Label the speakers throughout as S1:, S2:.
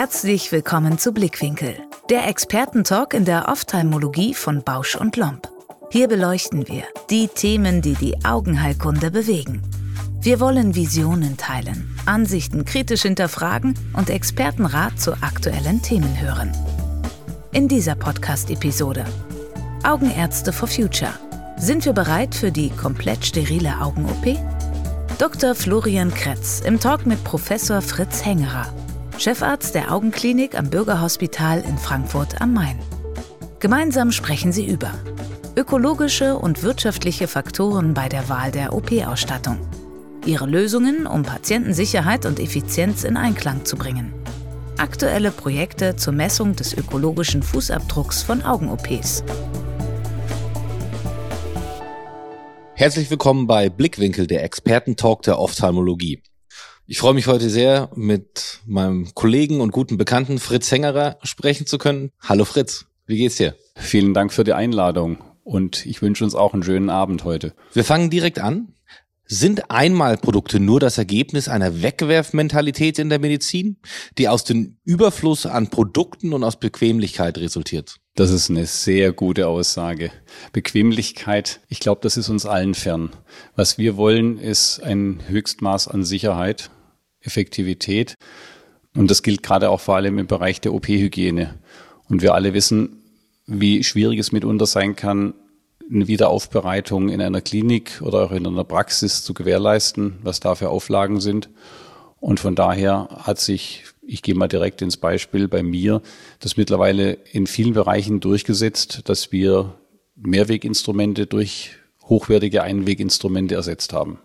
S1: Herzlich willkommen zu Blickwinkel, der Expertentalk in der Ophthalmologie von Bausch und Lomb. Hier beleuchten wir die Themen, die die Augenheilkunde bewegen. Wir wollen Visionen teilen, Ansichten kritisch hinterfragen und Expertenrat zu aktuellen Themen hören. In dieser Podcast-Episode Augenärzte for Future. Sind wir bereit für die komplett sterile Augen-OP? Dr. Florian Kretz im Talk mit Professor Fritz Hengerer, Chefarzt der Augenklinik am Bürgerhospital in Frankfurt am Main. Gemeinsam sprechen sie über ökologische und wirtschaftliche Faktoren bei der Wahl der OP-Ausstattung, ihre Lösungen, um Patientensicherheit und Effizienz in Einklang zu bringen, aktuelle Projekte zur Messung des ökologischen Fußabdrucks von Augen-OPs.
S2: Herzlich willkommen bei Blickwinkel, der Expertentalk der Ophthalmologie. Ich freue mich heute sehr, mit meinem Kollegen und guten Bekannten Fritz Hengerer sprechen zu können. Hallo Fritz, wie geht's dir?
S3: Vielen Dank für die Einladung und ich wünsche uns auch einen schönen Abend heute.
S2: Wir fangen direkt an. Sind Einmalprodukte nur das Ergebnis einer Wegwerfmentalität in der Medizin, die aus dem Überfluss an Produkten und aus Bequemlichkeit resultiert?
S3: Das ist eine sehr gute Aussage. Bequemlichkeit, ich glaube, das ist uns allen fern. Was wir wollen, ist ein Höchstmaß an Sicherheit Effektivität. Und das gilt gerade auch vor allem im Bereich der OP-Hygiene. Und wir alle wissen, wie schwierig es mitunter sein kann, eine Wiederaufbereitung in einer Klinik oder auch in einer Praxis zu gewährleisten, was da für Auflagen sind. Und von daher hat sich, ich gehe mal direkt ins Beispiel bei mir, das mittlerweile in vielen Bereichen durchgesetzt, dass wir Mehrweginstrumente durch hochwertige Einweginstrumente ersetzt haben.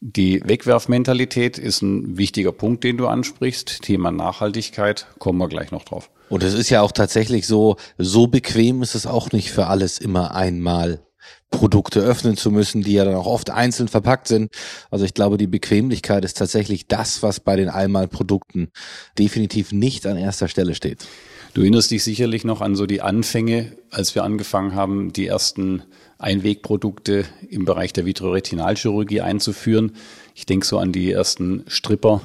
S3: Die Wegwerfmentalität ist ein wichtiger Punkt, den du ansprichst. Thema Nachhaltigkeit, kommen wir gleich noch drauf.
S2: Und es ist ja auch tatsächlich so, so bequem ist es auch nicht für alles immer einmal Produkte öffnen zu müssen, die ja dann auch oft einzeln verpackt sind. Also ich glaube, die Bequemlichkeit ist tatsächlich das, was bei den Einmalprodukten definitiv nicht an erster Stelle steht.
S3: Du erinnerst dich sicherlich noch an so die Anfänge, als wir angefangen haben, die ersten Einwegprodukte im Bereich der Vitreoretinalchirurgie einzuführen. Ich denke so an die ersten Stripper,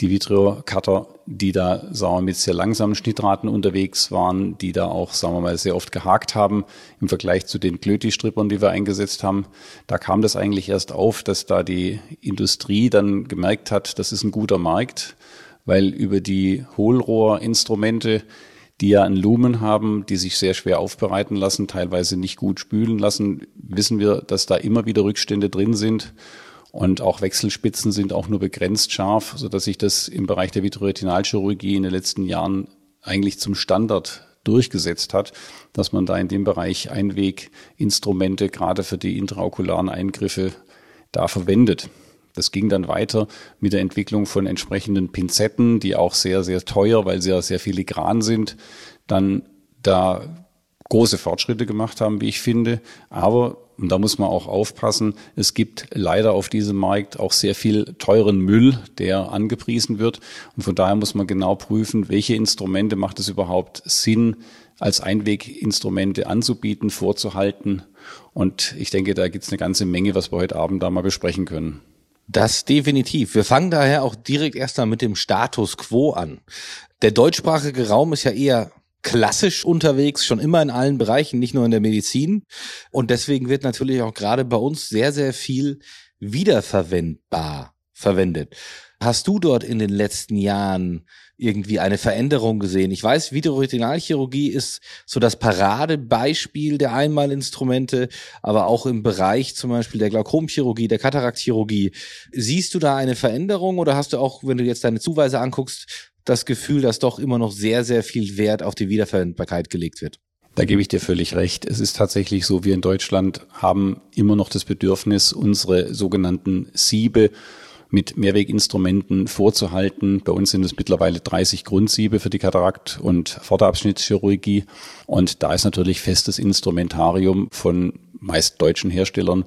S3: die Vitreocutter, die da, sagen wir, mit sehr langsamen Schnittraten unterwegs waren, die da auch, sagen wir mal, sehr oft gehakt haben im Vergleich zu den Klöti-Strippern, die wir eingesetzt haben. Da kam das eigentlich erst auf, dass da die Industrie dann gemerkt hat, das ist ein guter Markt, weil über die Hohlrohrinstrumente die ja ein Lumen haben, die sich sehr schwer aufbereiten lassen, teilweise nicht gut spülen lassen, wissen wir, dass da immer wieder Rückstände drin sind. Und auch Wechselspitzen sind auch nur begrenzt scharf, so dass sich das im Bereich der Vitreoretinalchirurgie in den letzten Jahren eigentlich zum Standard durchgesetzt hat, dass man da in dem Bereich Einweginstrumente gerade für die intraokularen Eingriffe da verwendet. Das ging dann weiter mit der Entwicklung von entsprechenden Pinzetten, die auch sehr, sehr teuer, weil sie ja sehr filigran sind, dann da große Fortschritte gemacht haben, wie ich finde. Aber, und da muss man auch aufpassen, es gibt leider auf diesem Markt auch sehr viel teuren Müll, der angepriesen wird. Und von daher muss man genau prüfen, welche Instrumente macht es überhaupt Sinn, als Einweginstrumente anzubieten, vorzuhalten. Und ich denke, da gibt es eine ganze Menge, was wir heute Abend da mal besprechen können.
S2: Das definitiv. Wir fangen daher auch direkt erstmal mit dem Status quo an. Der deutschsprachige Raum ist ja eher klassisch unterwegs, schon immer in allen Bereichen, nicht nur in der Medizin. Und deswegen wird natürlich auch gerade bei uns sehr, sehr viel wiederverwendbar verwendet. Hast du dort in den letzten Jahren irgendwie eine Veränderung gesehen? Ich weiß, Videoretinalchirurgie ist so das Paradebeispiel der Einmalinstrumente, aber auch im Bereich zum Beispiel der Glaukomchirurgie, der Kataraktchirurgie. Siehst du da eine Veränderung oder hast du auch, wenn du jetzt deine Zuweise anguckst, das Gefühl, dass doch immer noch sehr, sehr viel Wert auf die Wiederverwendbarkeit gelegt wird?
S3: Da gebe ich dir völlig recht. Es ist tatsächlich so, wir in Deutschland haben immer noch das Bedürfnis, unsere sogenannten Siebe mit Mehrweginstrumenten vorzuhalten. Bei uns sind es mittlerweile 30 Grundsiebe für die Katarakt- und Vorderabschnittschirurgie. Und da ist natürlich festes Instrumentarium von meist deutschen Herstellern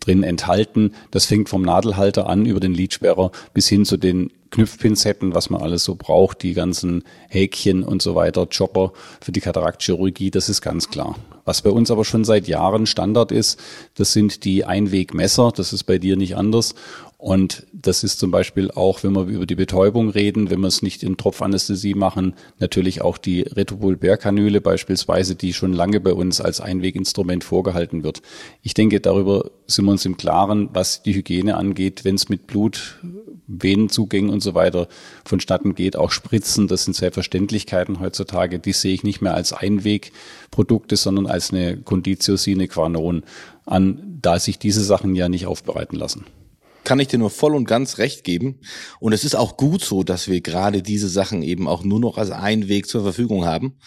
S3: drin enthalten. Das fängt vom Nadelhalter an über den Lidsperrer bis hin zu den Knüpfpinzetten, was man alles so braucht, die ganzen Häkchen und so weiter, Chopper für die Kataraktchirurgie, das ist ganz klar. Was bei uns aber schon seit Jahren Standard ist, das sind die Einwegmesser. Das ist bei dir nicht anders. Und das ist zum Beispiel auch, wenn wir über die Betäubung reden, wenn wir es nicht in Tropfanästhesie machen, natürlich auch die Retropol-Bär-Kanüle beispielsweise, die schon lange bei uns als Einweginstrument vorgehalten wird. Ich denke, darüber sind wir uns im Klaren, was die Hygiene angeht, wenn es mit Blut, Venenzugängen und so weiter vonstatten geht, auch Spritzen, das sind Selbstverständlichkeiten heutzutage, die sehe ich nicht mehr als Einwegprodukte, sondern als eine Conditio sine qua non an, da sich diese Sachen ja nicht aufbereiten lassen
S2: kann ich dir nur voll und ganz recht geben. Und es ist auch gut so, dass wir gerade diese Sachen eben auch nur noch als Einweg zur Verfügung haben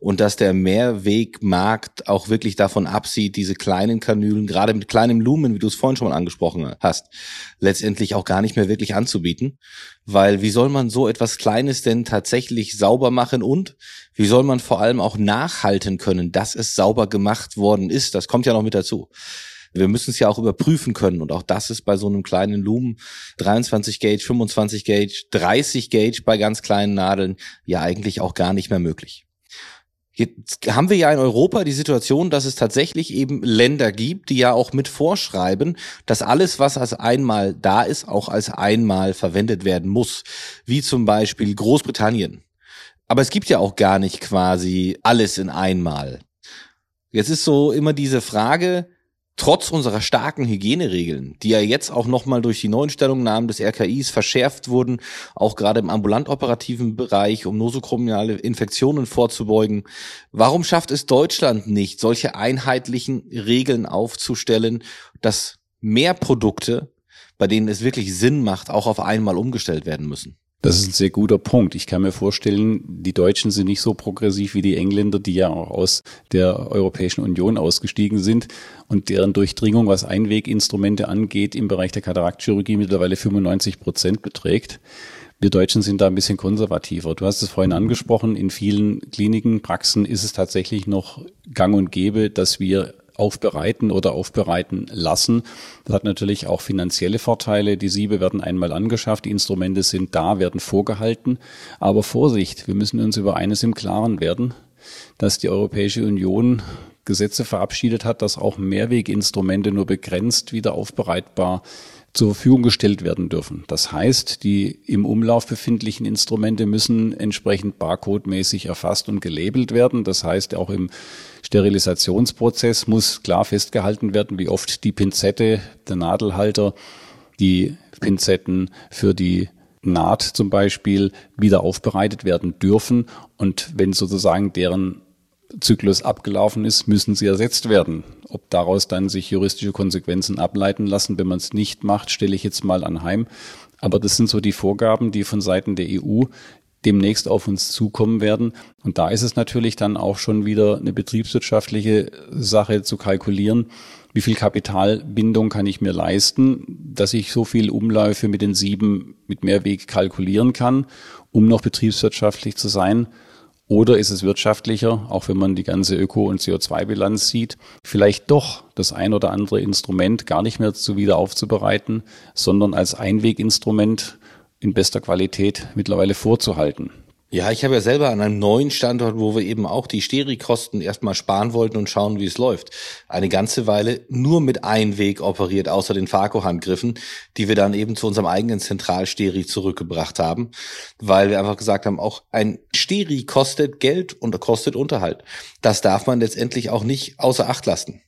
S2: und dass der Mehrwegmarkt auch wirklich davon absieht, diese kleinen Kanülen, gerade mit kleinem Lumen, wie du es vorhin schon mal angesprochen hast, letztendlich auch gar nicht mehr wirklich anzubieten. Weil wie soll man so etwas Kleines denn tatsächlich sauber machen und wie soll man vor allem auch nachhalten können, dass es sauber gemacht worden ist? Das kommt ja noch mit dazu. Wir müssen es ja auch überprüfen können und auch das ist bei so einem kleinen Lumen 23 Gauge, 25 Gauge, 30 Gauge bei ganz kleinen Nadeln ja eigentlich auch gar nicht mehr möglich. Jetzt haben wir ja in Europa die Situation, dass es tatsächlich eben Länder gibt, die ja auch mit vorschreiben, dass alles, was als einmal da ist, auch als einmal verwendet werden muss. Wie zum Beispiel Großbritannien. Aber es gibt ja auch gar nicht quasi alles in einmal. Jetzt ist so immer diese Frage, trotz unserer starken Hygieneregeln, die ja jetzt auch nochmal durch die neuen Stellungnahmen des RKIs verschärft wurden, auch gerade im ambulant operativen Bereich, um nosokomiale Infektionen vorzubeugen, warum schafft es Deutschland nicht, solche einheitlichen Regeln aufzustellen, dass mehr Produkte, bei denen es wirklich Sinn macht, auch auf einmal umgestellt werden müssen?
S3: Das ist ein sehr guter Punkt. Ich kann mir vorstellen, die Deutschen sind nicht so progressiv wie die Engländer, die ja auch aus der Europäischen Union ausgestiegen sind und deren Durchdringung, was Einweginstrumente angeht, im Bereich der Kataraktchirurgie mittlerweile 95 Prozent beträgt. Wir Deutschen sind da ein bisschen konservativer. Du hast es vorhin angesprochen, in vielen Kliniken, Praxen ist es tatsächlich noch gang und gäbe, dass wir aufbereiten oder aufbereiten lassen. Das hat natürlich auch finanzielle Vorteile. Die Siebe werden einmal angeschafft, die Instrumente sind da, werden vorgehalten. Aber Vorsicht, wir müssen uns über eines im Klaren werden, dass die Europäische Union Gesetze verabschiedet hat, dass auch Mehrweginstrumente nur begrenzt wieder aufbereitbar zur Verfügung gestellt werden dürfen. Das heißt, die im Umlauf befindlichen Instrumente müssen entsprechend barcodemäßig erfasst und gelabelt werden. Das heißt, auch im Sterilisationsprozess muss klar festgehalten werden, wie oft die Pinzette, der Nadelhalter, die Pinzetten für die Naht zum Beispiel wieder aufbereitet werden dürfen. Und wenn sozusagen deren Zyklus abgelaufen ist, müssen sie ersetzt werden. Ob daraus dann sich juristische Konsequenzen ableiten lassen, wenn man es nicht macht, stelle ich jetzt mal anheim. Aber das sind so die Vorgaben, die von Seiten der EU demnächst auf uns zukommen werden. Und da ist es natürlich dann auch schon wieder eine betriebswirtschaftliche Sache zu kalkulieren. Wie viel Kapitalbindung kann ich mir leisten, dass ich so viel Umläufe mit den sieben mit Mehrweg kalkulieren kann, um noch betriebswirtschaftlich zu sein? Oder ist es wirtschaftlicher, auch wenn man die ganze Öko- und CO2-Bilanz sieht, vielleicht doch das ein oder andere Instrument gar nicht mehr zu wieder aufzubereiten, sondern als Einweginstrument in bester Qualität mittlerweile vorzuhalten.
S2: Ja, ich habe ja selber an einem neuen Standort, wo wir eben auch die Sterikosten erstmal sparen wollten und schauen, wie es läuft. Eine ganze Weile nur mit Einweg operiert, außer den Farco-Handgriffen, die wir dann eben zu unserem eigenen Zentralsteri zurückgebracht haben, weil wir einfach gesagt haben, auch ein Steri kostet Geld und kostet Unterhalt. Das darf man letztendlich auch nicht außer Acht lassen.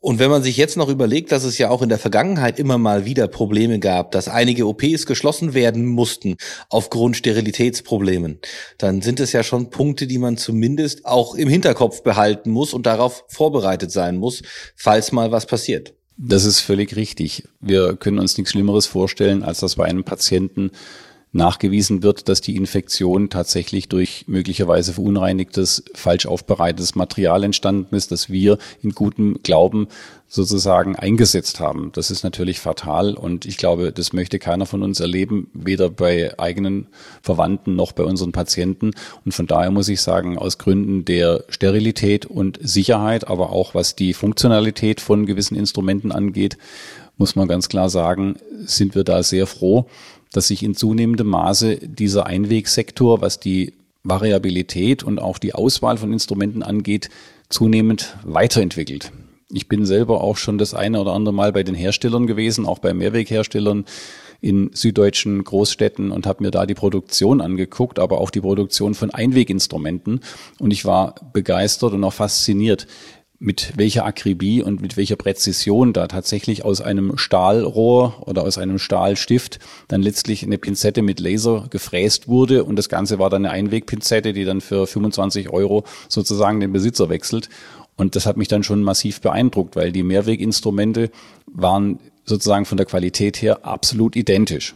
S2: Und wenn man sich jetzt noch überlegt, dass es ja auch in der Vergangenheit immer mal wieder Probleme gab, dass einige OPs geschlossen werden mussten aufgrund Sterilitätsproblemen, dann sind es ja schon Punkte, die man zumindest auch im Hinterkopf behalten muss und darauf vorbereitet sein muss, falls mal was passiert.
S3: Das ist völlig richtig. Wir können uns nichts Schlimmeres vorstellen, als dass bei einem Patienten nachgewiesen wird, dass die Infektion tatsächlich durch möglicherweise verunreinigtes, falsch aufbereitetes Material entstanden ist, das wir in gutem Glauben sozusagen eingesetzt haben. Das ist natürlich fatal und ich glaube, das möchte keiner von uns erleben, weder bei eigenen Verwandten noch bei unseren Patienten. Und von daher muss ich sagen, aus Gründen der Sterilität und Sicherheit, aber auch was die Funktionalität von gewissen Instrumenten angeht, muss man ganz klar sagen, sind wir da sehr froh, dass sich in zunehmendem Maße dieser Einwegsektor, was die Variabilität und auch die Auswahl von Instrumenten angeht, zunehmend weiterentwickelt. Ich bin selber auch schon das eine oder andere Mal bei den Herstellern gewesen, auch bei Mehrwegherstellern in süddeutschen Großstädten und habe mir da die Produktion angeguckt, aber auch die Produktion von Einweginstrumenten. Und ich war begeistert und auch fasziniert, mit welcher Akribie und mit welcher Präzision da tatsächlich aus einem Stahlrohr oder aus einem Stahlstift dann letztlich eine Pinzette mit Laser gefräst wurde und das Ganze war dann eine Einwegpinzette, die dann für 25 Euro sozusagen den Besitzer wechselt. Und das hat mich dann schon massiv beeindruckt, weil die Mehrweginstrumente waren sozusagen von der Qualität her absolut identisch.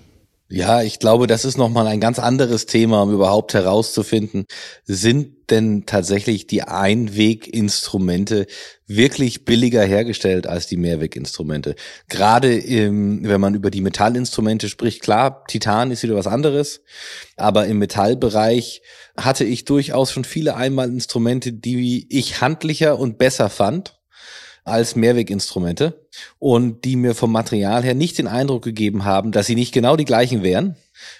S2: Ja, ich glaube, das ist nochmal ein ganz anderes Thema, um überhaupt herauszufinden, sind denn tatsächlich die Einweginstrumente wirklich billiger hergestellt als die Mehrweginstrumente? Gerade im, wenn man über die Metallinstrumente spricht, klar, Titan ist wieder was anderes, aber im Metallbereich hatte ich durchaus schon viele Einmalinstrumente, die ich handlicher und besser fand als Mehrweginstrumente und die mir vom Material her nicht den Eindruck gegeben haben, dass sie nicht genau die gleichen wären,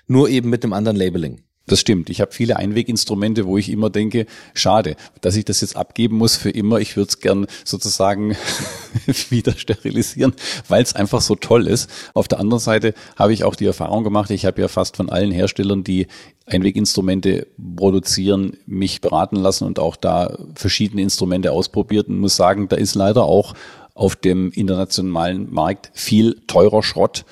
S2: nur eben mit einem anderen Labeling.
S3: Das stimmt. Ich habe viele Einweginstrumente, wo ich immer denke, schade, dass ich das jetzt abgeben muss für immer. Ich würde es gern sozusagen wieder sterilisieren, weil es einfach so toll ist. Auf der anderen Seite habe ich auch die Erfahrung gemacht, ich habe ja fast von allen Herstellern, die Einweginstrumente produzieren, mich beraten lassen und auch da verschiedene Instrumente ausprobiert und muss sagen, da ist leider auch auf dem internationalen Markt viel teurer Schrott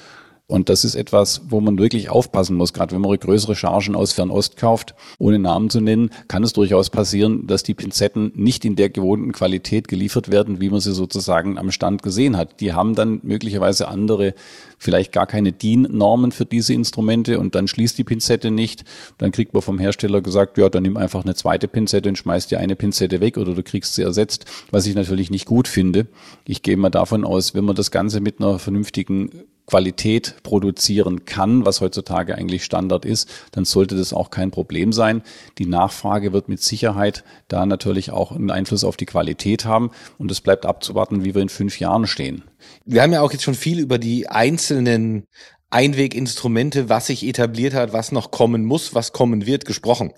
S3: und das ist etwas, wo man wirklich aufpassen muss. Gerade wenn man größere Chargen aus Fernost kauft, ohne Namen zu nennen, kann es durchaus passieren, dass die Pinzetten nicht in der gewohnten Qualität geliefert werden, wie man sie sozusagen am Stand gesehen hat. Die haben dann möglicherweise andere, vielleicht gar keine DIN-Normen für diese Instrumente und dann schließt die Pinzette nicht. Dann kriegt man vom Hersteller gesagt, ja, dann nimm einfach eine zweite Pinzette und schmeißt dir eine Pinzette weg oder du kriegst sie ersetzt, was ich natürlich nicht gut finde. Ich gehe mal davon aus, wenn man das Ganze mit einer vernünftigen Qualität produzieren kann, was heutzutage eigentlich Standard ist, dann sollte das auch kein Problem sein. Die Nachfrage wird mit Sicherheit da natürlich auch einen Einfluss auf die Qualität haben und es bleibt abzuwarten, wie wir in fünf Jahren stehen.
S2: Wir haben ja auch jetzt schon viel über die einzelnen Einweginstrumente, was sich etabliert hat, was noch kommen muss, was kommen wird, gesprochen.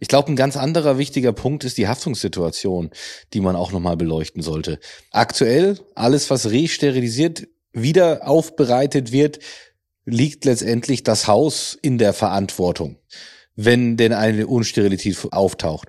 S2: Ich glaube, ein ganz anderer wichtiger Punkt ist die Haftungssituation, die man auch nochmal beleuchten sollte. Aktuell, alles, was resterilisiert wieder aufbereitet wird, liegt letztendlich das Haus in der Verantwortung, wenn denn eine Unsterilität auftaucht.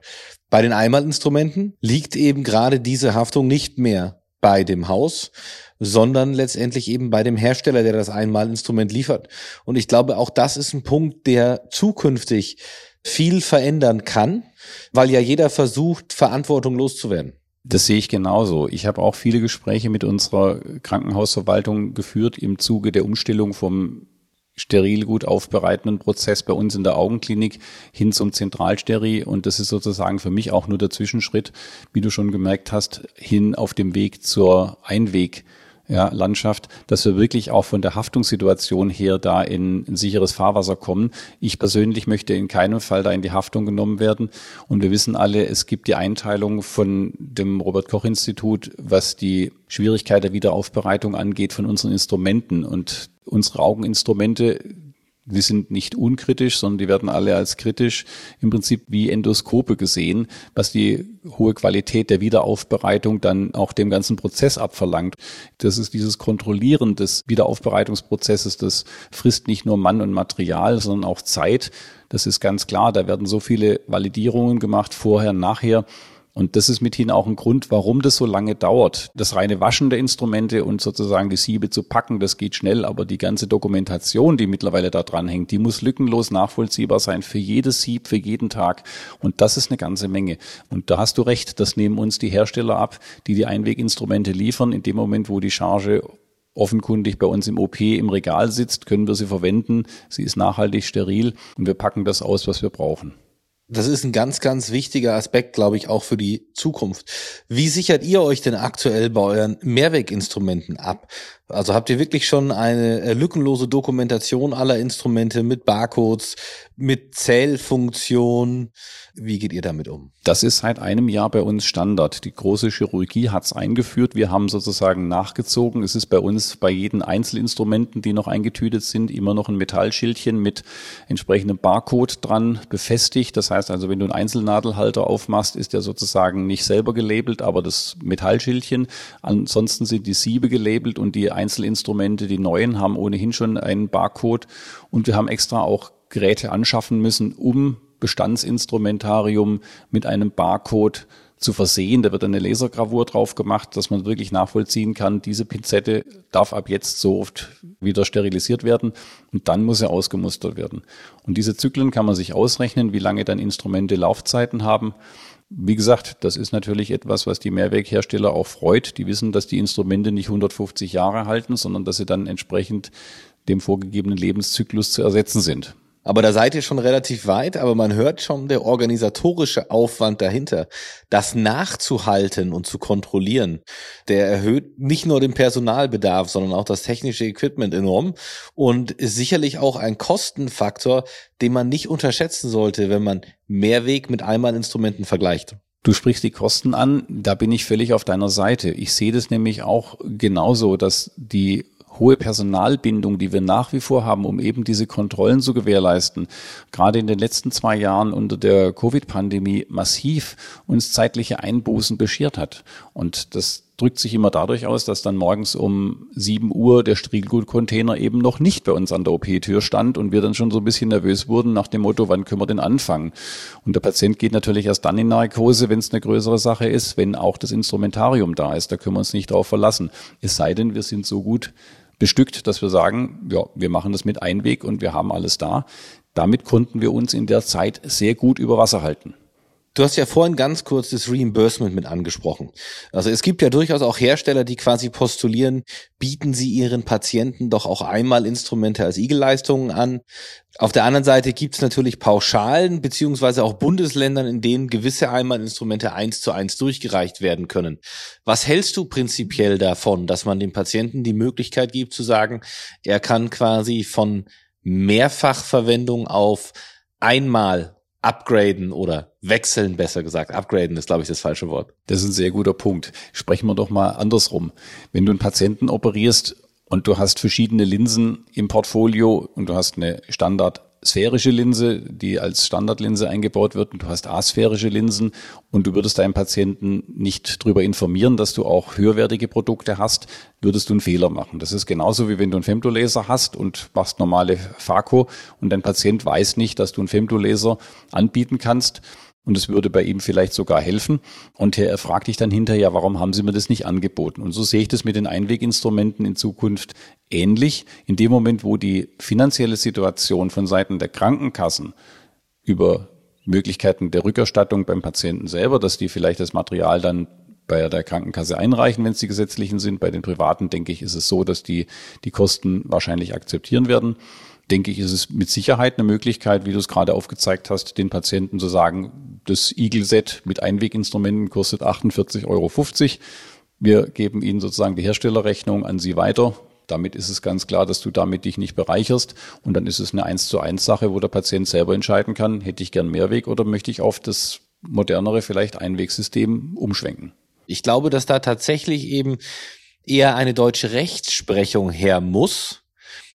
S2: Bei den Einmalinstrumenten liegt eben gerade diese Haftung nicht mehr bei dem Haus, sondern letztendlich eben bei dem Hersteller, der das Einmalinstrument liefert. Und ich glaube, auch das ist ein Punkt, der zukünftig viel verändern kann, weil ja jeder versucht, Verantwortung loszuwerden.
S3: Das sehe ich genauso. Ich habe auch viele Gespräche mit unserer Krankenhausverwaltung geführt im Zuge der Umstellung vom steril gut aufbereitenden Prozess bei uns in der Augenklinik hin zum Zentralsteri. Und das ist sozusagen für mich auch nur der Zwischenschritt, wie du schon gemerkt hast, hin auf dem Weg zur Einweg ja, Landschaft, dass wir wirklich auch von der Haftungssituation her da in ein sicheres Fahrwasser kommen. Ich persönlich möchte in keinem Fall da in die Haftung genommen werden. Und wir wissen alle, es gibt die Einteilung von dem Robert Koch Institut, was die Schwierigkeit der Wiederaufbereitung angeht von unseren Instrumenten. Und unsere Augeninstrumente die sind nicht unkritisch, sondern die werden alle als kritisch im Prinzip wie Endoskope gesehen, was die hohe Qualität der Wiederaufbereitung dann auch dem ganzen Prozess abverlangt. Das ist dieses Kontrollieren des Wiederaufbereitungsprozesses, das frisst nicht nur Mann und Material, sondern auch Zeit. Das ist ganz klar. Da werden so viele Validierungen gemacht, vorher, nachher. Und das ist mithin auch ein Grund, warum das so lange dauert. Das reine Waschen der Instrumente und sozusagen die Siebe zu packen, das geht schnell, aber die ganze Dokumentation, die mittlerweile da dran hängt, die muss lückenlos nachvollziehbar sein für jedes Sieb, für jeden Tag. Und das ist eine ganze Menge. Und da hast du recht, das nehmen uns die Hersteller ab, die die Einweginstrumente liefern. In dem Moment, wo die Charge offenkundig bei uns im OP im Regal sitzt, können wir sie verwenden. Sie ist nachhaltig steril und wir packen das aus, was wir brauchen.
S2: Das ist ein ganz, ganz wichtiger Aspekt, glaube ich, auch für die Zukunft. Wie sichert ihr euch denn aktuell bei euren Mehrweginstrumenten ab? Also habt ihr wirklich schon eine äh, lückenlose Dokumentation aller Instrumente mit Barcodes, mit Zählfunktion? Wie geht ihr damit um?
S3: Das ist seit einem Jahr bei uns Standard. Die große Chirurgie hat es eingeführt. Wir haben sozusagen nachgezogen. Es ist bei uns bei jeden Einzelinstrumenten, die noch eingetütet sind, immer noch ein Metallschildchen mit entsprechendem Barcode dran befestigt. Das heißt also, wenn du einen Einzelnadelhalter aufmachst, ist der sozusagen nicht selber gelabelt, aber das Metallschildchen. Ansonsten sind die Siebe gelabelt und die Einzelinstrumente, die neuen, haben ohnehin schon einen Barcode. Und wir haben extra auch Geräte anschaffen müssen, um Bestandsinstrumentarium mit einem Barcode zu versehen. Da wird eine Lasergravur drauf gemacht, dass man wirklich nachvollziehen kann, diese Pinzette darf ab jetzt so oft wieder sterilisiert werden und dann muss er ausgemustert werden. Und diese Zyklen kann man sich ausrechnen, wie lange dann Instrumente Laufzeiten haben. Wie gesagt, das ist natürlich etwas, was die Mehrweghersteller auch freut. Die wissen, dass die Instrumente nicht 150 Jahre halten, sondern dass sie dann entsprechend dem vorgegebenen Lebenszyklus zu ersetzen sind.
S2: Aber da seid ihr schon relativ weit, aber man hört schon der organisatorische Aufwand dahinter. Das nachzuhalten und zu kontrollieren, der erhöht nicht nur den Personalbedarf, sondern auch das technische Equipment enorm und ist sicherlich auch ein Kostenfaktor, den man nicht unterschätzen sollte, wenn man Mehrweg mit Einmalinstrumenten vergleicht.
S3: Du sprichst die Kosten an, da bin ich völlig auf deiner Seite. Ich sehe das nämlich auch genauso, dass die hohe Personalbindung, die wir nach wie vor haben, um eben diese Kontrollen zu gewährleisten, gerade in den letzten zwei Jahren unter der Covid-Pandemie massiv uns zeitliche Einbußen beschert hat. Und das drückt sich immer dadurch aus, dass dann morgens um 7 Uhr der Striegelgut-Container eben noch nicht bei uns an der OP-Tür stand und wir dann schon so ein bisschen nervös wurden nach dem Motto, wann können wir denn anfangen? Und der Patient geht natürlich erst dann in Narkose, wenn es eine größere Sache ist, wenn auch das Instrumentarium da ist. Da können wir uns nicht darauf verlassen. Es sei denn, wir sind so gut bestückt, dass wir sagen, ja, wir machen das mit Einweg und wir haben alles da. Damit konnten wir uns in der Zeit sehr gut über Wasser halten.
S2: Du hast ja vorhin ganz kurz das Reimbursement mit angesprochen. Also es gibt ja durchaus auch Hersteller, die quasi postulieren, bieten sie ihren Patienten doch auch einmal Instrumente als Igelleistungen an. Auf der anderen Seite gibt es natürlich Pauschalen beziehungsweise auch Bundesländern, in denen gewisse Einmalinstrumente eins zu eins durchgereicht werden können. Was hältst du prinzipiell davon, dass man dem Patienten die Möglichkeit gibt zu sagen, er kann quasi von Mehrfachverwendung auf einmal upgraden oder wechseln, besser gesagt. Upgraden ist, glaube ich, das falsche Wort.
S3: Das ist ein sehr guter Punkt. Sprechen wir doch mal andersrum. Wenn du einen Patienten operierst und du hast verschiedene Linsen im Portfolio und du hast eine Standard sphärische Linse, die als Standardlinse eingebaut wird und du hast asphärische Linsen und du würdest deinen Patienten nicht darüber informieren, dass du auch höherwertige Produkte hast, würdest du einen Fehler machen. Das ist genauso wie wenn du einen Femtolaser hast und machst normale Phaco und dein Patient weiß nicht, dass du einen Femtolaser anbieten kannst und es würde bei ihm vielleicht sogar helfen. Und er fragt dich dann hinterher, warum haben Sie mir das nicht angeboten? Und so sehe ich das mit den Einweginstrumenten in Zukunft ähnlich. In dem Moment, wo die finanzielle Situation von Seiten der Krankenkassen über Möglichkeiten der Rückerstattung beim Patienten selber, dass die vielleicht das Material dann bei der Krankenkasse einreichen, wenn es die gesetzlichen sind. Bei den privaten, denke ich, ist es so, dass die die Kosten wahrscheinlich akzeptieren werden denke ich, ist es mit Sicherheit eine Möglichkeit, wie du es gerade aufgezeigt hast, den Patienten zu sagen, das Eagle-Set mit Einweginstrumenten kostet 48,50 Euro. Wir geben Ihnen sozusagen die Herstellerrechnung an Sie weiter. Damit ist es ganz klar, dass du damit dich nicht bereicherst. Und dann ist es eine eins zu eins Sache, wo der Patient selber entscheiden kann, hätte ich gern Mehrweg oder möchte ich auf das modernere, vielleicht Einwegsystem umschwenken.
S2: Ich glaube, dass da tatsächlich eben eher eine deutsche Rechtsprechung her muss,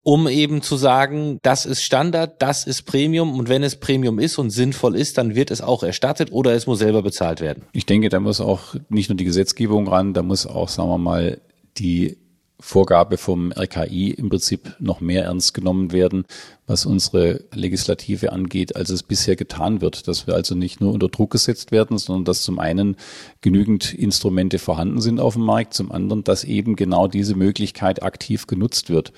S2: um eben zu sagen, das ist Standard, das ist Premium und wenn es Premium ist und sinnvoll ist, dann wird es auch erstattet oder es muss selber bezahlt werden.
S3: Ich denke, da muss auch nicht nur die Gesetzgebung ran, da muss auch, sagen wir mal, die Vorgabe vom RKI im Prinzip noch mehr ernst genommen werden, was unsere Legislative angeht, als es bisher getan wird. Dass wir also nicht nur unter Druck gesetzt werden, sondern dass zum einen genügend Instrumente vorhanden sind auf dem Markt, zum anderen, dass eben genau diese Möglichkeit aktiv genutzt wird.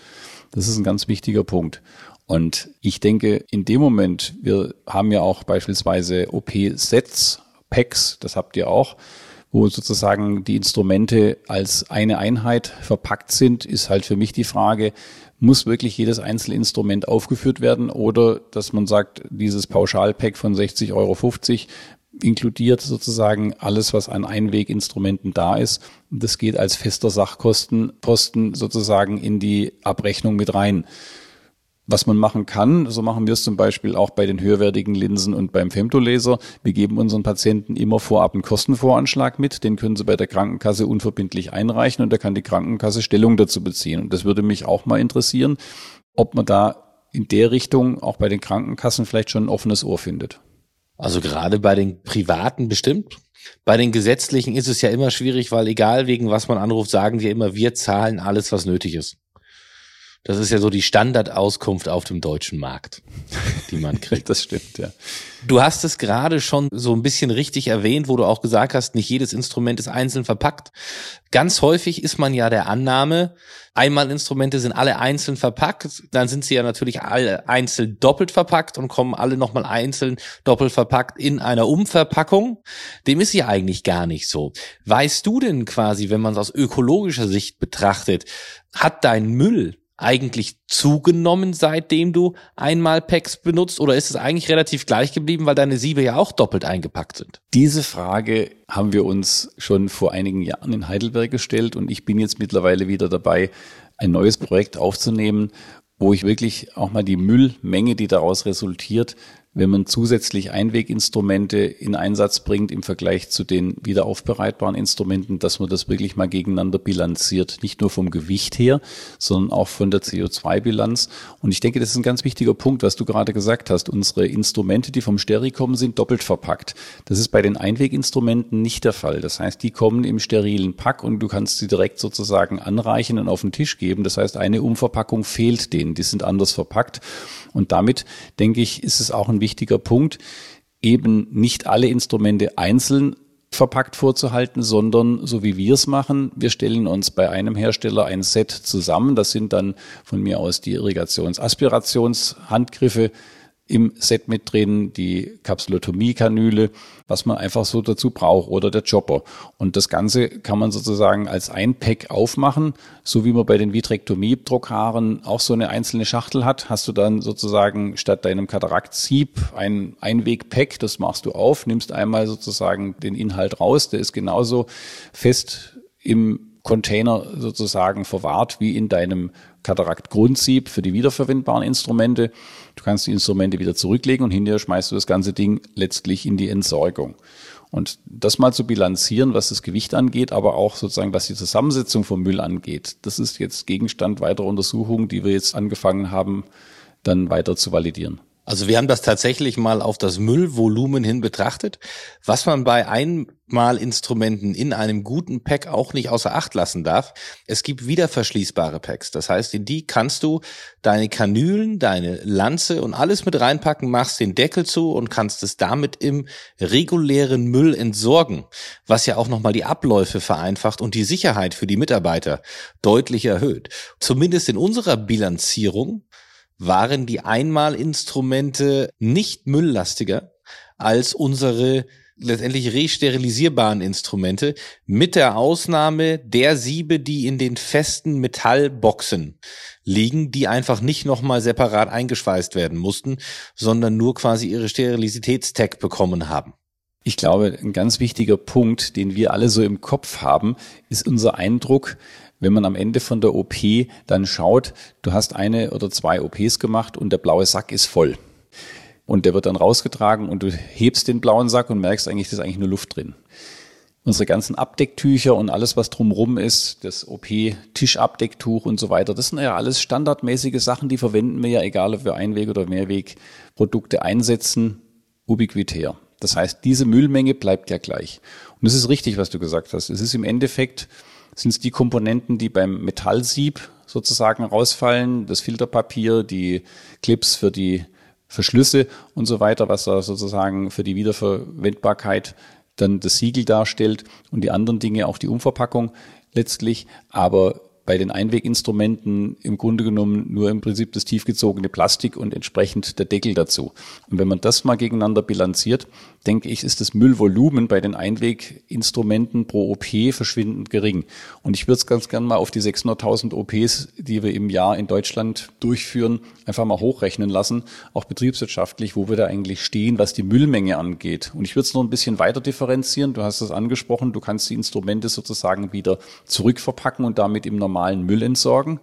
S3: Das ist ein ganz wichtiger Punkt. Und ich denke, in dem Moment, wir haben ja auch beispielsweise OP-Sets, Packs, das habt ihr auch, wo sozusagen die Instrumente als eine Einheit verpackt sind, ist halt für mich die Frage, muss wirklich jedes Einzelinstrument aufgeführt werden oder dass man sagt, dieses Pauschalpack von 60,50 Euro inkludiert sozusagen alles, was an Einweginstrumenten da ist. Das geht als fester Sachkostenposten sozusagen in die Abrechnung mit rein. Was man machen kann, so machen wir es zum Beispiel auch bei den höherwertigen Linsen und beim Femtolaser. Wir geben unseren Patienten immer vorab einen Kostenvoranschlag mit. Den können sie bei der Krankenkasse unverbindlich einreichen und da kann die Krankenkasse Stellung dazu beziehen. Und das würde mich auch mal interessieren, ob man da in der Richtung auch bei den Krankenkassen vielleicht schon ein offenes Ohr findet.
S2: Also gerade bei den privaten bestimmt. Bei den gesetzlichen ist es ja immer schwierig, weil egal wegen was man anruft, sagen die immer, wir zahlen alles, was nötig ist. Das ist ja so die Standardauskunft auf dem deutschen Markt, die man kriegt.
S3: das stimmt, ja.
S2: Du hast es gerade schon so ein bisschen richtig erwähnt, wo du auch gesagt hast, nicht jedes Instrument ist einzeln verpackt. Ganz häufig ist man ja der Annahme, Einmalinstrumente sind alle einzeln verpackt, dann sind sie ja natürlich alle einzeln doppelt verpackt und kommen alle nochmal einzeln doppelt verpackt in einer Umverpackung. Dem ist ja eigentlich gar nicht so. Weißt du denn quasi, wenn man es aus ökologischer Sicht betrachtet, hat dein Müll eigentlich zugenommen, seitdem du einmal Packs benutzt? Oder ist es eigentlich relativ gleich geblieben, weil deine Siebe ja auch doppelt eingepackt sind?
S3: Diese Frage haben wir uns schon vor einigen Jahren in Heidelberg gestellt und ich bin jetzt mittlerweile wieder dabei, ein neues Projekt aufzunehmen, wo ich wirklich auch mal die Müllmenge, die daraus resultiert, wenn man zusätzlich Einweginstrumente in Einsatz bringt im Vergleich zu den wiederaufbereitbaren Instrumenten, dass man das wirklich mal gegeneinander bilanziert. Nicht nur vom Gewicht her, sondern auch von der CO2-Bilanz. Und ich denke, das ist ein ganz wichtiger Punkt, was du gerade gesagt hast. Unsere Instrumente, die vom Steri kommen, sind doppelt verpackt. Das ist bei den Einweginstrumenten nicht der Fall. Das heißt, die kommen im sterilen Pack und du kannst sie direkt sozusagen anreichen und auf den Tisch geben. Das heißt, eine Umverpackung fehlt denen. Die sind anders verpackt. Und damit, denke ich, ist es auch ein wichtiger Punkt, eben nicht alle Instrumente einzeln verpackt vorzuhalten, sondern so wie wir es machen, wir stellen uns bei einem Hersteller ein Set zusammen. Das sind dann von mir aus die Irrigations-Aspirationshandgriffe, im Set mit drin, die Kapsulotomie-Kanüle, was man einfach so dazu braucht oder der Chopper. Und das Ganze kann man sozusagen als ein Pack aufmachen, so wie man bei den Vitrektomie-Druckhaaren auch so eine einzelne Schachtel hat, hast du dann sozusagen statt deinem Katarakt-Sieb ein Einweg-Pack, das machst du auf, nimmst einmal sozusagen den Inhalt raus, der ist genauso fest im Container sozusagen verwahrt wie in deinem Katarakt-Grundsieb für die wiederverwendbaren Instrumente. Du kannst die Instrumente wieder zurücklegen und hinterher schmeißt du das ganze Ding letztlich in die Entsorgung. Und das mal zu bilanzieren, was das Gewicht angeht, aber auch sozusagen, was die Zusammensetzung vom Müll angeht, das ist jetzt Gegenstand weiterer Untersuchungen, die wir jetzt angefangen haben, dann weiter zu validieren.
S2: Also wir haben das tatsächlich mal auf das Müllvolumen hin betrachtet, was man bei Einmalinstrumenten in einem guten Pack auch nicht außer Acht lassen darf. Es gibt wiederverschließbare Packs. Das heißt, in die kannst du deine Kanülen, deine Lanze und alles mit reinpacken, machst den Deckel zu und kannst es damit im regulären Müll entsorgen, was ja auch nochmal die Abläufe vereinfacht und die Sicherheit für die Mitarbeiter deutlich erhöht. Zumindest in unserer Bilanzierung waren die Einmalinstrumente nicht mülllastiger als unsere letztendlich resterilisierbaren Instrumente, mit der Ausnahme der Siebe, die in den festen Metallboxen liegen, die einfach nicht nochmal separat eingeschweißt werden mussten, sondern nur quasi ihre Sterilitätstag bekommen haben.
S3: Ich glaube, ein ganz wichtiger Punkt, den wir alle so im Kopf haben, ist unser Eindruck, wenn man am Ende von der OP dann schaut, du hast eine oder zwei OPs gemacht und der blaue Sack ist voll. Und der wird dann rausgetragen und du hebst den blauen Sack und merkst eigentlich, da ist eigentlich nur Luft drin. Unsere ganzen Abdecktücher und alles, was drumrum ist, das OP-Tischabdecktuch und so weiter, das sind ja alles standardmäßige Sachen, die verwenden wir ja, egal ob wir Einweg- oder Mehrwegprodukte einsetzen, ubiquitär. Das heißt, diese Müllmenge bleibt ja gleich. Und es ist richtig, was du gesagt hast. Es ist im Endeffekt sind es die Komponenten, die beim Metallsieb sozusagen rausfallen, das Filterpapier, die Clips für die Verschlüsse und so weiter, was da sozusagen für die Wiederverwendbarkeit dann das Siegel darstellt und die anderen Dinge, auch die Umverpackung letztlich. Aber bei den Einweginstrumenten im Grunde genommen nur im Prinzip das tiefgezogene Plastik und entsprechend der Deckel dazu. Und wenn man das mal gegeneinander bilanziert, denke ich, ist das Müllvolumen bei den Einweginstrumenten pro OP verschwindend gering. Und ich würde es ganz gerne mal auf die 600.000 OPs, die wir im Jahr in Deutschland durchführen, einfach mal hochrechnen lassen, auch betriebswirtschaftlich, wo wir da eigentlich stehen, was die Müllmenge angeht. Und ich würde es noch ein bisschen weiter differenzieren. Du hast es angesprochen, du kannst die Instrumente sozusagen wieder zurückverpacken und damit im normalen Müll entsorgen.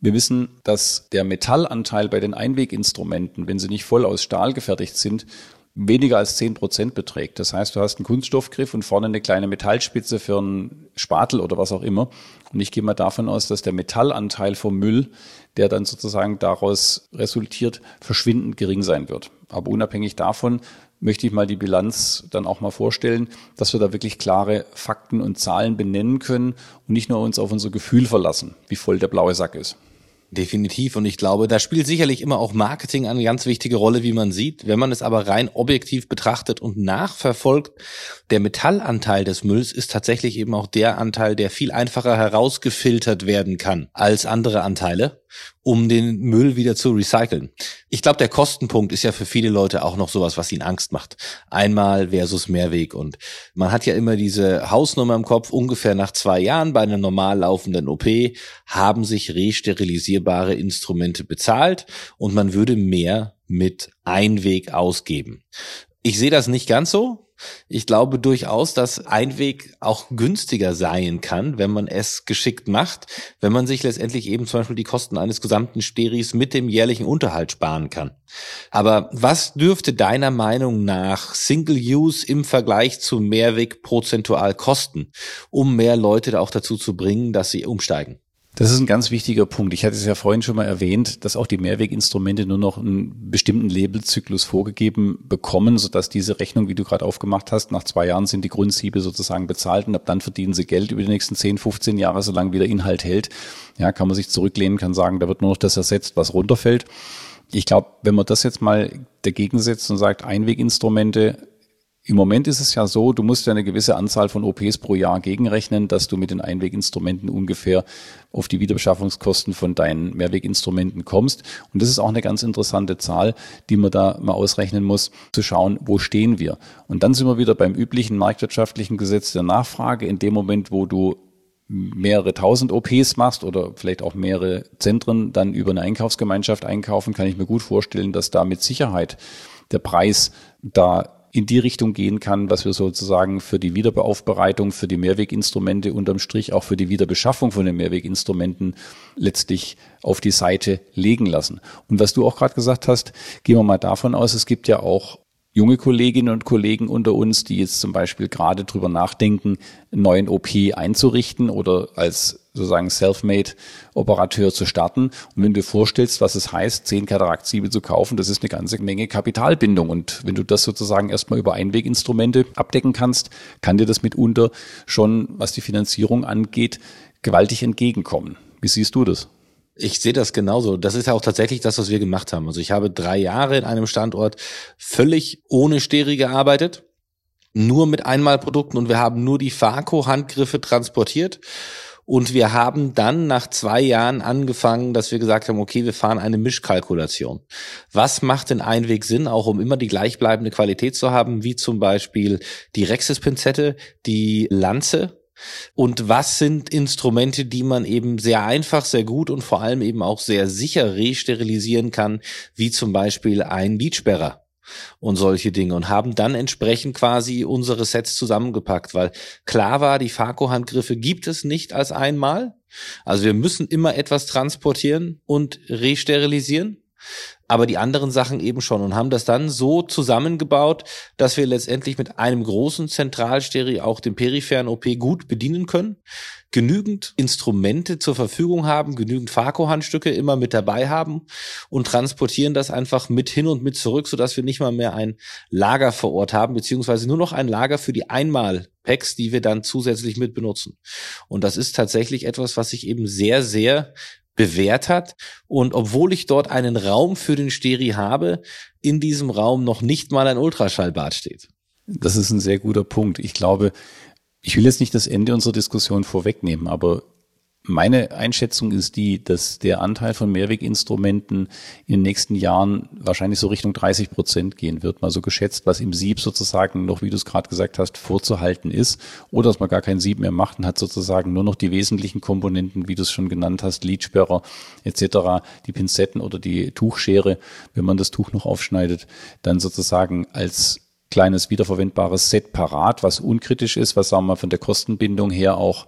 S3: Wir wissen, dass der Metallanteil bei den Einweginstrumenten, wenn sie nicht voll aus Stahl gefertigt sind, weniger als zehn Prozent beträgt. Das heißt, du hast einen Kunststoffgriff und vorne eine kleine Metallspitze für einen Spatel oder was auch immer. Und ich gehe mal davon aus, dass der Metallanteil vom Müll, der dann sozusagen daraus resultiert, verschwindend gering sein wird. Aber unabhängig davon möchte ich mal die Bilanz dann auch mal vorstellen, dass wir da wirklich klare Fakten und Zahlen benennen können und nicht nur uns auf unser Gefühl verlassen, wie voll der blaue Sack ist.
S2: Definitiv. Und ich glaube, da spielt sicherlich immer auch Marketing eine ganz wichtige Rolle, wie man sieht. Wenn man es aber rein objektiv betrachtet und nachverfolgt, der Metallanteil des Mülls ist tatsächlich eben auch der Anteil, der viel einfacher herausgefiltert werden kann als andere Anteile um den Müll wieder zu recyceln. Ich glaube, der Kostenpunkt ist ja für viele Leute auch noch sowas, was ihnen Angst macht. Einmal versus Mehrweg. Und man hat ja immer diese Hausnummer im Kopf, ungefähr nach zwei Jahren bei einer normal laufenden OP haben sich resterilisierbare Instrumente bezahlt und man würde mehr mit Einweg ausgeben. Ich sehe das nicht ganz so. Ich glaube durchaus, dass Einweg auch günstiger sein kann, wenn man es geschickt macht, wenn man sich letztendlich eben zum Beispiel die Kosten eines gesamten Steris mit dem jährlichen Unterhalt sparen kann. Aber was dürfte deiner Meinung nach Single Use im Vergleich zu Mehrweg prozentual kosten, um mehr Leute auch dazu zu bringen, dass sie umsteigen?
S3: Das ist ein ganz wichtiger Punkt. Ich hatte es ja vorhin schon mal erwähnt, dass auch die Mehrweginstrumente nur noch einen bestimmten Labelzyklus vorgegeben bekommen, sodass diese Rechnung, wie du gerade aufgemacht hast, nach zwei Jahren sind die Grundsiebe sozusagen bezahlt und ab dann verdienen sie Geld über die nächsten 10, 15 Jahre, solange wieder Inhalt hält. Ja, kann man sich zurücklehnen, kann sagen, da wird nur noch das ersetzt, was runterfällt. Ich glaube, wenn man das jetzt mal dagegen setzt und sagt, Einweginstrumente im Moment ist es ja so, du musst ja eine gewisse Anzahl von OPs pro Jahr gegenrechnen, dass du mit den Einweginstrumenten ungefähr auf die Wiederbeschaffungskosten von deinen Mehrweginstrumenten kommst. Und das ist auch eine ganz interessante Zahl, die man da mal ausrechnen muss, zu schauen, wo stehen wir. Und dann sind wir wieder beim üblichen marktwirtschaftlichen Gesetz der Nachfrage. In dem Moment, wo du mehrere tausend OPs machst oder vielleicht auch mehrere Zentren dann über eine Einkaufsgemeinschaft einkaufen, kann ich mir gut vorstellen, dass da mit Sicherheit der Preis da in die Richtung gehen kann, was wir sozusagen für die Wiederaufbereitung, für die Mehrweginstrumente unterm Strich auch für die Wiederbeschaffung von den Mehrweginstrumenten letztlich auf die Seite legen lassen. Und was du auch gerade gesagt hast, gehen wir mal davon aus, es gibt ja auch junge Kolleginnen und Kollegen unter uns, die jetzt zum Beispiel gerade drüber nachdenken, einen neuen OP einzurichten oder als sozusagen Selfmade-Operateur zu starten. Und wenn du dir vorstellst, was es heißt, zehn Kataraktsiebe zu kaufen, das ist eine ganze Menge Kapitalbindung. Und wenn du das sozusagen erstmal über Einweginstrumente abdecken kannst, kann dir das mitunter schon, was die Finanzierung angeht, gewaltig entgegenkommen. Wie siehst du das?
S2: Ich sehe das genauso. Das ist ja auch tatsächlich das, was wir gemacht haben. Also ich habe drei Jahre in einem Standort völlig ohne Steri gearbeitet, nur mit Einmalprodukten und wir haben nur die Farco-Handgriffe transportiert und wir haben dann nach zwei Jahren angefangen, dass wir gesagt haben, okay, wir fahren eine Mischkalkulation. Was macht denn Einweg Sinn, auch um immer die gleichbleibende Qualität zu haben, wie zum Beispiel die Rexis-Pinzette, die Lanze, und was sind Instrumente, die man eben sehr einfach, sehr gut und vor allem eben auch sehr sicher resterilisieren kann, wie zum Beispiel ein Lidsperrer? Und solche Dinge und haben dann entsprechend quasi unsere Sets zusammengepackt, weil klar war, die Farco-Handgriffe gibt es nicht als einmal. Also wir müssen immer etwas transportieren und resterilisieren aber die anderen Sachen eben schon und haben das dann so zusammengebaut, dass wir letztendlich mit einem großen Zentralsteri auch den peripheren OP gut bedienen können, genügend Instrumente zur Verfügung haben, genügend Farco-Handstücke immer mit dabei haben und transportieren das einfach mit hin und mit zurück, sodass wir nicht mal mehr ein Lager vor Ort haben, beziehungsweise nur noch ein Lager für die Einmal Packs, die wir dann zusätzlich mit benutzen. Und das ist tatsächlich etwas, was sich eben sehr, sehr bewährt hat. Und obwohl ich dort einen Raum für den Steri habe, in diesem Raum noch nicht mal ein Ultraschallbad steht.
S3: Das ist ein sehr guter Punkt. Ich glaube, ich will jetzt nicht das Ende unserer Diskussion vorwegnehmen, aber Meine Einschätzung ist die, dass der Anteil von Mehrweginstrumenten in den nächsten Jahren wahrscheinlich so Richtung 30 Prozent gehen wird, mal so geschätzt, was im Sieb sozusagen noch, wie du es gerade gesagt hast, vorzuhalten ist. Oder dass man gar kein Sieb mehr macht und hat sozusagen nur noch die wesentlichen Komponenten, wie du es schon genannt hast, Lidsperrer etc., die Pinzetten oder die Tuchschere, wenn man das Tuch noch aufschneidet, dann sozusagen als kleines wiederverwendbares Set parat, was unkritisch ist, was sagen wir von der Kostenbindung her auch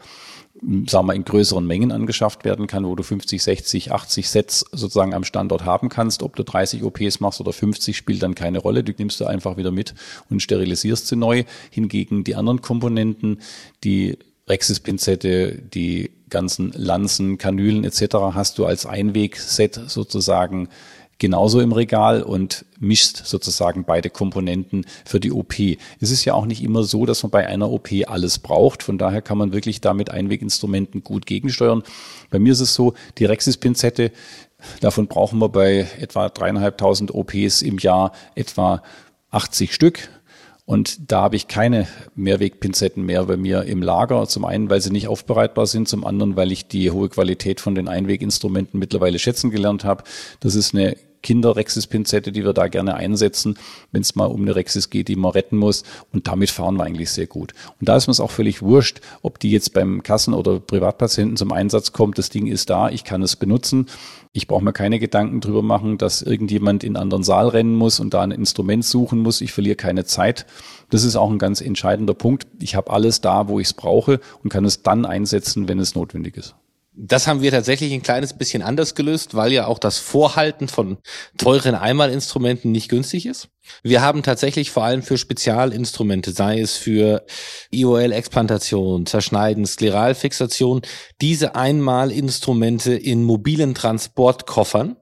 S3: sagen wir, in größeren Mengen angeschafft werden kann, wo du 50, 60, 80 Sets sozusagen am Standort haben kannst. Ob du 30 OPs machst oder 50, spielt dann keine Rolle. Die nimmst du einfach wieder mit und sterilisierst sie neu. Hingegen die anderen Komponenten, die Rexis-Pinzette, die ganzen Lanzen, Kanülen etc. hast du als Einwegset sozusagen genauso im Regal und mischt sozusagen beide Komponenten für die OP. Es ist ja auch nicht immer so, dass man bei einer OP alles braucht. Von daher kann man wirklich da mit Einweginstrumenten gut gegensteuern. Bei mir ist es so, die Rexis-Pinzette, davon brauchen wir bei etwa dreieinhalbtausend OPs im Jahr etwa 80 Stück. Und da habe ich keine Mehrwegpinzetten mehr bei mir im Lager. Zum einen, weil sie nicht aufbereitbar sind, zum anderen, weil ich die hohe Qualität von den Einweginstrumenten mittlerweile schätzen gelernt habe. Das ist eine Kinder-Rexis-Pinzette, die wir da gerne einsetzen, wenn es mal um eine Rexis geht, die man retten muss. Und damit fahren wir eigentlich sehr gut. Und da ist mir es auch völlig wurscht, ob die jetzt beim Kassen- oder Privatpatienten zum Einsatz kommt. Das Ding ist da, ich kann es benutzen. Ich brauche mir keine Gedanken drüber machen, dass irgendjemand in einen anderen Saal rennen muss und da ein Instrument suchen muss. Ich verliere keine Zeit. Das ist auch ein ganz entscheidender Punkt. Ich habe alles da, wo ich es brauche und kann es dann einsetzen, wenn es notwendig ist.
S2: Das haben wir tatsächlich ein kleines bisschen anders gelöst, weil ja auch das Vorhalten von teuren Einmalinstrumenten nicht günstig ist. Wir haben tatsächlich vor allem für Spezialinstrumente, sei es für IOL-Explantation, Zerschneiden, Skleralfixation, diese Einmalinstrumente in mobilen Transportkoffern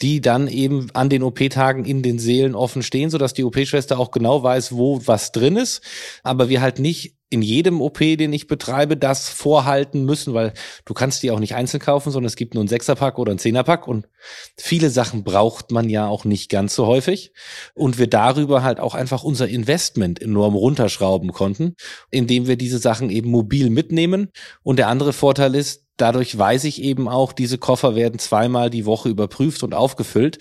S2: die dann eben an den OP-Tagen in den Seelen offen stehen, sodass die OP-Schwester auch genau weiß, wo was drin ist. Aber wir halt nicht in jedem OP, den ich betreibe, das vorhalten müssen, weil du kannst die auch nicht einzeln kaufen, sondern es gibt nur einen Sechserpack oder einen Zehnerpack und viele Sachen braucht man ja auch nicht ganz so häufig. Und wir darüber halt auch einfach unser Investment enorm runterschrauben konnten, indem wir diese Sachen eben mobil mitnehmen. Und der andere Vorteil ist, dadurch weiß ich eben auch, diese Koffer werden zweimal die Woche überprüft und aufgefüllt,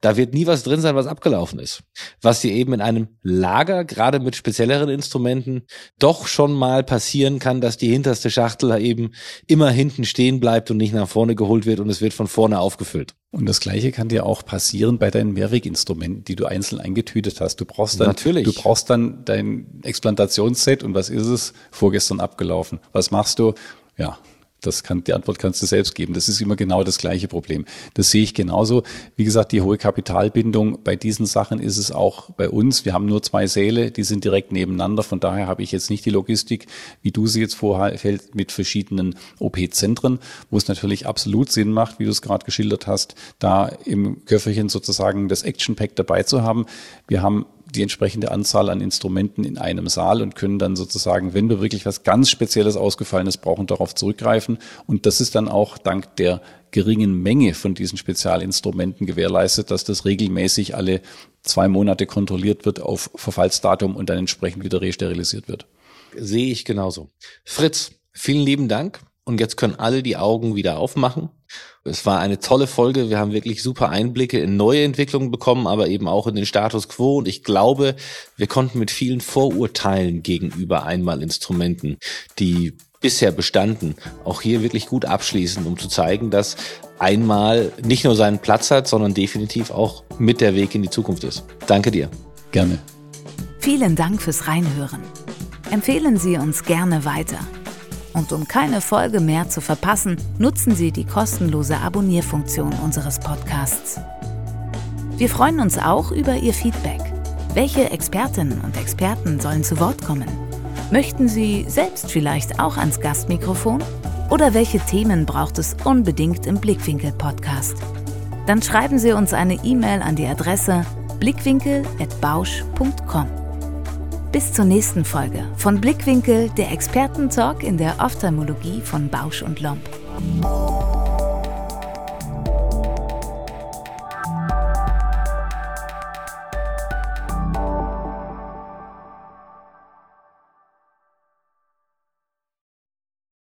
S2: da wird nie was drin sein, was abgelaufen ist. Was dir eben in einem Lager, gerade mit spezielleren Instrumenten, doch schon mal passieren kann, dass die hinterste Schachtel eben immer hinten stehen bleibt und nicht nach vorne geholt wird und es wird von vorne aufgefüllt.
S3: Und das Gleiche kann dir auch passieren bei deinen Mehrweginstrumenten, die du einzeln eingetütet hast. Du brauchst dann,
S2: Natürlich.
S3: du brauchst dann dein Explantationsset und was ist es? Vorgestern abgelaufen. Was machst du? Ja, das kann, die Antwort kannst du selbst geben. Das ist immer genau das gleiche Problem. Das sehe ich genauso. Wie gesagt, die hohe Kapitalbindung bei diesen Sachen ist es auch bei uns. Wir haben nur zwei Säle, die sind direkt nebeneinander. Von daher habe ich jetzt nicht die Logistik, wie du sie jetzt vorhältst, mit verschiedenen OP-Zentren, wo es natürlich absolut Sinn macht, wie du es gerade geschildert hast, da im Köfferchen sozusagen das Action Pack dabei zu haben. Wir haben die entsprechende Anzahl an Instrumenten in einem Saal und können dann sozusagen, wenn wir wirklich was ganz Spezielles Ausgefallenes brauchen, darauf zurückgreifen. Und das ist dann auch dank der geringen Menge von diesen Spezialinstrumenten gewährleistet, dass das regelmäßig alle zwei Monate kontrolliert wird auf Verfallsdatum und dann entsprechend wieder resterilisiert wird.
S2: Sehe ich genauso. Fritz, vielen lieben Dank. Und jetzt können alle die Augen wieder aufmachen. Es war eine tolle Folge. Wir haben wirklich super Einblicke in neue Entwicklungen bekommen, aber eben auch in den Status quo. Und ich glaube, wir konnten mit vielen Vorurteilen gegenüber Einmalinstrumenten, die bisher bestanden, auch hier wirklich gut abschließen, um zu zeigen, dass einmal nicht nur seinen Platz hat, sondern definitiv auch mit der Weg in die Zukunft ist. Danke dir.
S3: Gerne.
S1: Vielen Dank fürs Reinhören. Empfehlen Sie uns gerne weiter. Und um keine Folge mehr zu verpassen, nutzen Sie die kostenlose Abonnierfunktion unseres Podcasts. Wir freuen uns auch über Ihr Feedback. Welche Expertinnen und Experten sollen zu Wort kommen? Möchten Sie selbst vielleicht auch ans Gastmikrofon? Oder welche Themen braucht es unbedingt im Blickwinkel-Podcast? Dann schreiben Sie uns eine E-Mail an die Adresse blickwinkel.bausch.com. Bis zur nächsten Folge von Blickwinkel, der Expertentalk in der Ophthalmologie von Bausch und Lomb.